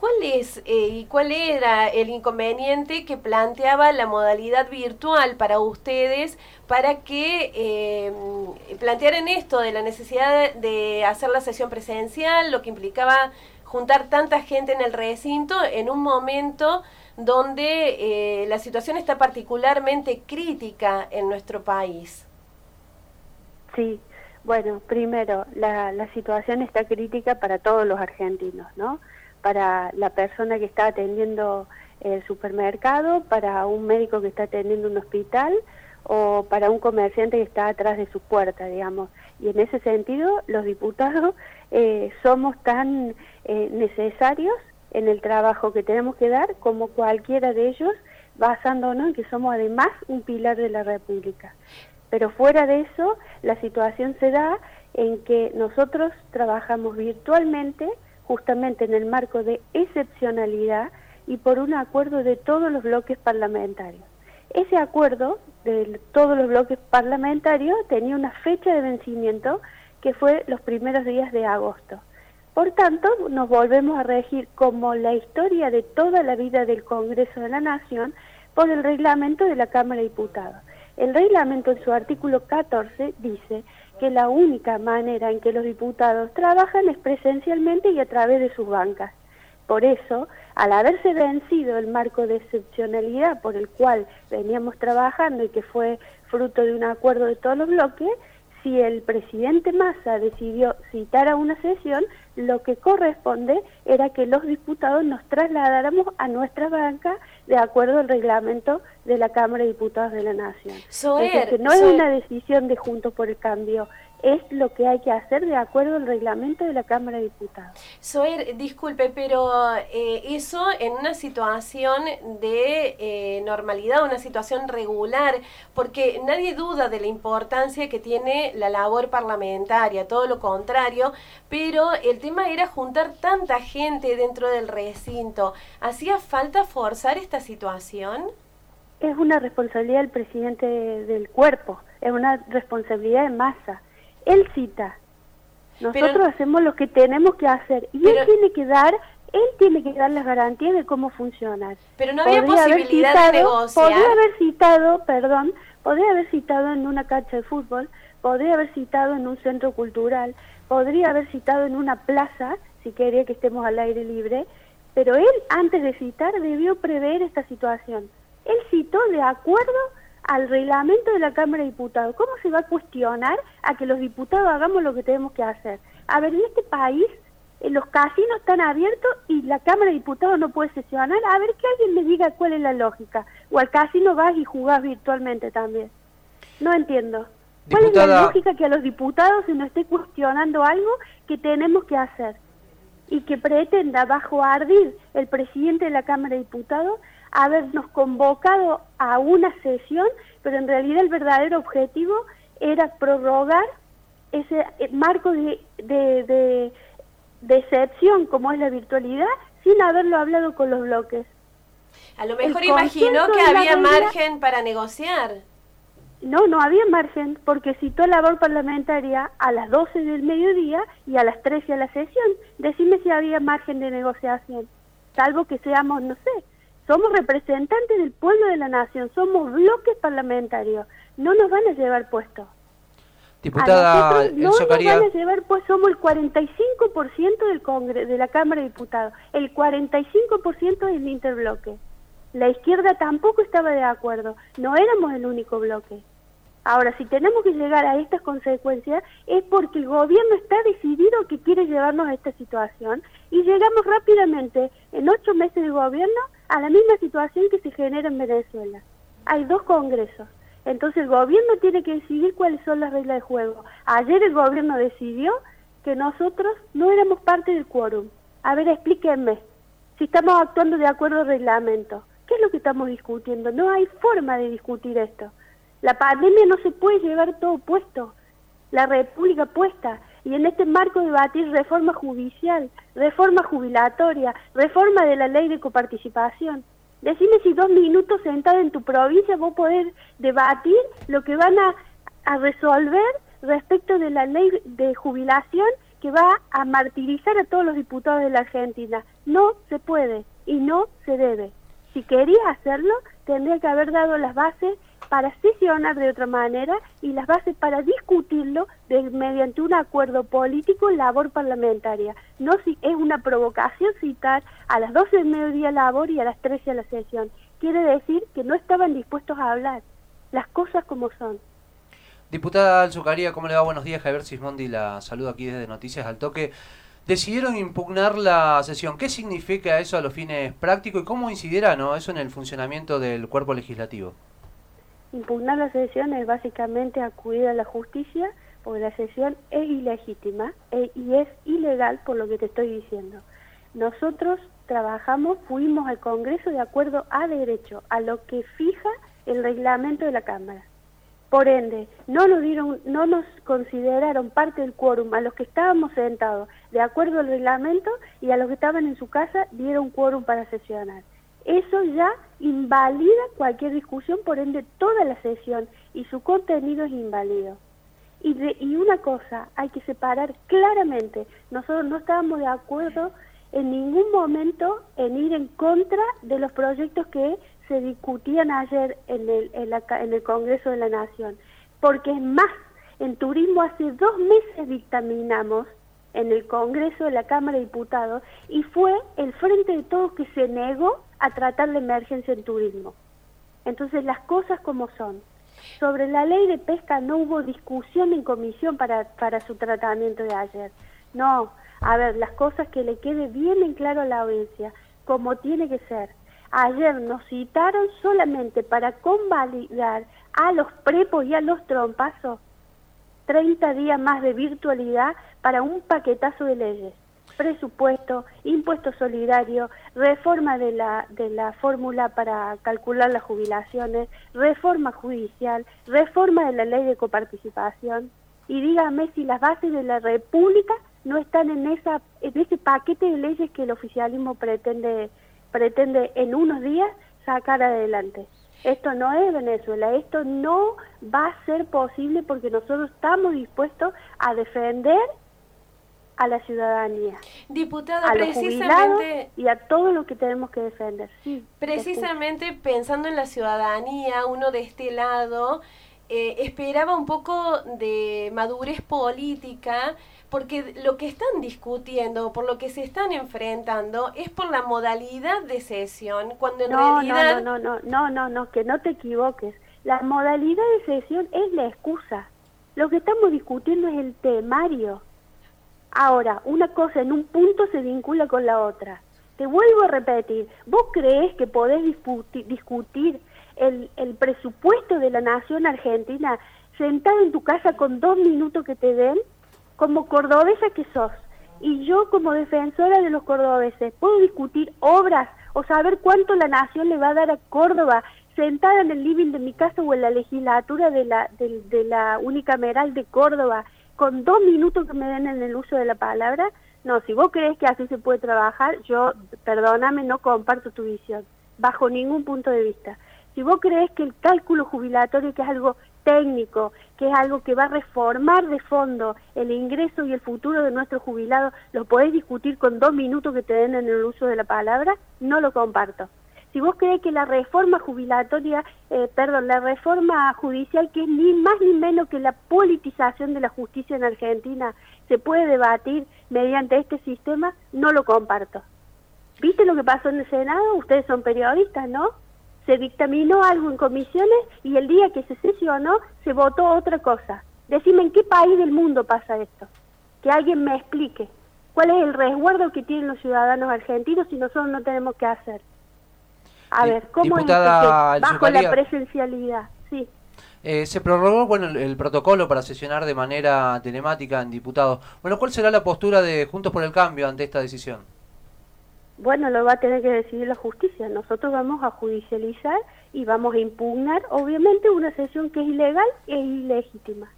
¿Cuál es eh, y cuál era el inconveniente que planteaba la modalidad virtual para ustedes para que eh, plantearan esto de la necesidad de hacer la sesión presencial, lo que implicaba juntar tanta gente en el recinto en un momento donde eh, la situación está particularmente crítica en nuestro país? Sí, bueno, primero, la, la situación está crítica para todos los argentinos, ¿no? Para la persona que está atendiendo el supermercado, para un médico que está atendiendo un hospital o para un comerciante que está atrás de su puerta, digamos. Y en ese sentido, los diputados eh, somos tan eh, necesarios en el trabajo que tenemos que dar como cualquiera de ellos, basándonos en que somos además un pilar de la República. Pero fuera de eso, la situación se da en que nosotros trabajamos virtualmente, justamente en el marco de excepcionalidad y por un acuerdo de todos los bloques parlamentarios. Ese acuerdo de todos los bloques parlamentarios tenía una fecha de vencimiento que fue los primeros días de agosto. Por tanto, nos volvemos a regir como la historia de toda la vida del Congreso de la Nación por el reglamento de la Cámara de Diputados. El reglamento en su artículo 14 dice que la única manera en que los diputados trabajan es presencialmente y a través de sus bancas. Por eso, al haberse vencido el marco de excepcionalidad por el cual veníamos trabajando y que fue fruto de un acuerdo de todos los bloques, si el presidente Massa decidió citar a una sesión, lo que corresponde era que los diputados nos trasladáramos a nuestra banca de acuerdo al reglamento de la Cámara de Diputados de la Nación. no es una decisión de Juntos por el Cambio, es lo que hay que hacer de acuerdo al reglamento de la Cámara de Diputados. Soer, disculpe, pero eh, eso en una situación de eh, normalidad, una situación regular, porque nadie duda de la importancia que tiene la labor parlamentaria, todo lo contrario, pero el tema era juntar tanta gente dentro del recinto. ¿Hacía falta forzar esta situación? Es una responsabilidad del presidente del cuerpo, es una responsabilidad de masa él cita. Nosotros hacemos lo que tenemos que hacer y él tiene que dar, él tiene que dar las garantías de cómo funciona. Pero no había posibilidad de negociar. Podría haber citado, perdón, podría haber citado en una cancha de fútbol, podría haber citado en un centro cultural, podría haber citado en una plaza, si quería que estemos al aire libre, pero él antes de citar debió prever esta situación. Él citó de acuerdo al reglamento de la Cámara de Diputados. ¿Cómo se va a cuestionar a que los diputados hagamos lo que tenemos que hacer? A ver, en este país eh, los casinos están abiertos y la Cámara de Diputados no puede sesionar. A ver, que alguien me diga cuál es la lógica. O al casino vas y jugás virtualmente también. No entiendo. ¿Cuál es la lógica que a los diputados se nos esté cuestionando algo que tenemos que hacer? Y que pretenda bajo ardir el presidente de la Cámara de Diputados habernos convocado a una sesión, pero en realidad el verdadero objetivo era prorrogar ese eh, marco de, de, de, excepción como es la virtualidad sin haberlo hablado con los bloques. A lo mejor imaginó que había margen para negociar. No, no había margen porque citó labor parlamentaria a las 12 del mediodía y a las 13 a la sesión. Decime si había margen de negociación, salvo que seamos, no sé, somos representantes del pueblo de la nación, somos bloques parlamentarios, no nos van a llevar puestos. Diputada, no nos van a llevar, pues somos el 45% del Congreso, de la Cámara de Diputados, el 45% del interbloque. La izquierda tampoco estaba de acuerdo, no éramos el único bloque. Ahora, si tenemos que llegar a estas consecuencias es porque el gobierno está decidido que quiere llevarnos a esta situación y llegamos rápidamente, en ocho meses de gobierno, a la misma situación que se genera en Venezuela. Hay dos congresos. Entonces el gobierno tiene que decidir cuáles son las reglas de juego. Ayer el gobierno decidió que nosotros no éramos parte del quórum. A ver, explíquenme. Si estamos actuando de acuerdo al reglamento, ¿qué es lo que estamos discutiendo? No hay forma de discutir esto. La pandemia no se puede llevar todo puesto, la república puesta, y en este marco debatir reforma judicial, reforma jubilatoria, reforma de la ley de coparticipación. Decime si dos minutos sentado en tu provincia vos podés debatir lo que van a, a resolver respecto de la ley de jubilación que va a martirizar a todos los diputados de la Argentina. No se puede y no se debe. Si quería hacerlo, tendría que haber dado las bases para sesionar de otra manera y las bases para discutirlo mediante un acuerdo político en labor parlamentaria. No si es una provocación citar a las 12 del mediodía labor y a las 13 a la sesión. Quiere decir que no estaban dispuestos a hablar las cosas como son. Diputada Alzucaría, ¿cómo le va? Buenos días, Javier Sismondi, la saludo aquí desde Noticias al Toque. Decidieron impugnar la sesión. ¿Qué significa eso a los fines prácticos y cómo incidirá ¿no? eso en el funcionamiento del cuerpo legislativo? Impugnar la sesión es básicamente acudir a la justicia porque la sesión es ilegítima e, y es ilegal por lo que te estoy diciendo. Nosotros trabajamos, fuimos al Congreso de acuerdo a derecho, a lo que fija el reglamento de la Cámara. Por ende, no nos, dieron, no nos consideraron parte del quórum a los que estábamos sentados de acuerdo al reglamento y a los que estaban en su casa dieron quórum para sesionar. Eso ya invalida cualquier discusión, por ende toda la sesión y su contenido es inválido. Y, y una cosa, hay que separar claramente, nosotros no estábamos de acuerdo en ningún momento en ir en contra de los proyectos que se discutían ayer en el, en, el Congreso de la Nación. Porque es más, en turismo hace dos meses dictaminamos en el Congreso de la Cámara de Diputados y fue el Frente de Todos que se negó a tratar la emergencia en turismo. Entonces las cosas como son. Sobre la ley de pesca no hubo discusión en comisión para, para su tratamiento de ayer. No, a ver, las cosas que le quede bien en claro a la audiencia, como tiene que ser. Ayer nos citaron solamente para convalidar a los prepos y a los trompazos 30 días más de virtualidad para un paquetazo de leyes. Presupuesto, impuesto solidario, reforma de la, de la fórmula para calcular las jubilaciones, reforma judicial, reforma de la ley de coparticipación. Y dígame si las bases de la República no están en, esa, en ese paquete de leyes que el oficialismo pretende, pretende en unos días sacar adelante. Esto no es Venezuela, esto no va a ser posible porque nosotros estamos dispuestos a defender a la ciudadanía. Diputada, a precisamente y a todo lo que tenemos que defender. Sí, precisamente pensando en la ciudadanía, uno de este lado eh, esperaba un poco de madurez política porque lo que están discutiendo, por lo que se están enfrentando, es por la modalidad de sesión, cuando en realidad... No, no, no, no, no, no, que no te equivoques. La modalidad de sesión es la excusa. Lo que estamos discutiendo es el temario. Ahora, una cosa en un punto se vincula con la otra. Te vuelvo a repetir, ¿vos crees que podés discutir el, el presupuesto de la nación argentina sentado en tu casa con dos minutos que te den? como cordobesa que sos, y yo como defensora de los cordobeses, puedo discutir obras o saber cuánto la nación le va a dar a Córdoba sentada en el living de mi casa o en la legislatura de la, de, de la unicameral de Córdoba, con dos minutos que me den en el uso de la palabra, no, si vos crees que así se puede trabajar, yo, perdóname, no comparto tu visión, bajo ningún punto de vista. Si vos crees que el cálculo jubilatorio, que es algo técnico, que es algo que va a reformar de fondo el ingreso y el futuro de nuestros jubilados, lo podés discutir con dos minutos que te den en el uso de la palabra, no lo comparto. Si vos crees que la reforma jubilatoria, eh, perdón, la reforma judicial, que es ni más ni menos que la politización de la justicia en Argentina, se puede debatir mediante este sistema, no lo comparto. ¿Viste lo que pasó en el Senado? Ustedes son periodistas, ¿no? se dictaminó algo en comisiones y el día que se sesionó se votó otra cosa. Decime en qué país del mundo pasa esto. Que alguien me explique cuál es el resguardo que tienen los ciudadanos argentinos si nosotros no tenemos que hacer. A ver, ¿cómo es bajo la presencialidad? Sí. Eh, se prorrogó bueno, el, protocolo para sesionar de manera telemática en diputados. Bueno, ¿cuál será la postura de Juntos por el Cambio ante esta decisión? Bueno, lo va a tener que decidir la justicia. Nosotros vamos a judicializar y vamos a impugnar, obviamente, una sesión que es ilegal e ilegítima.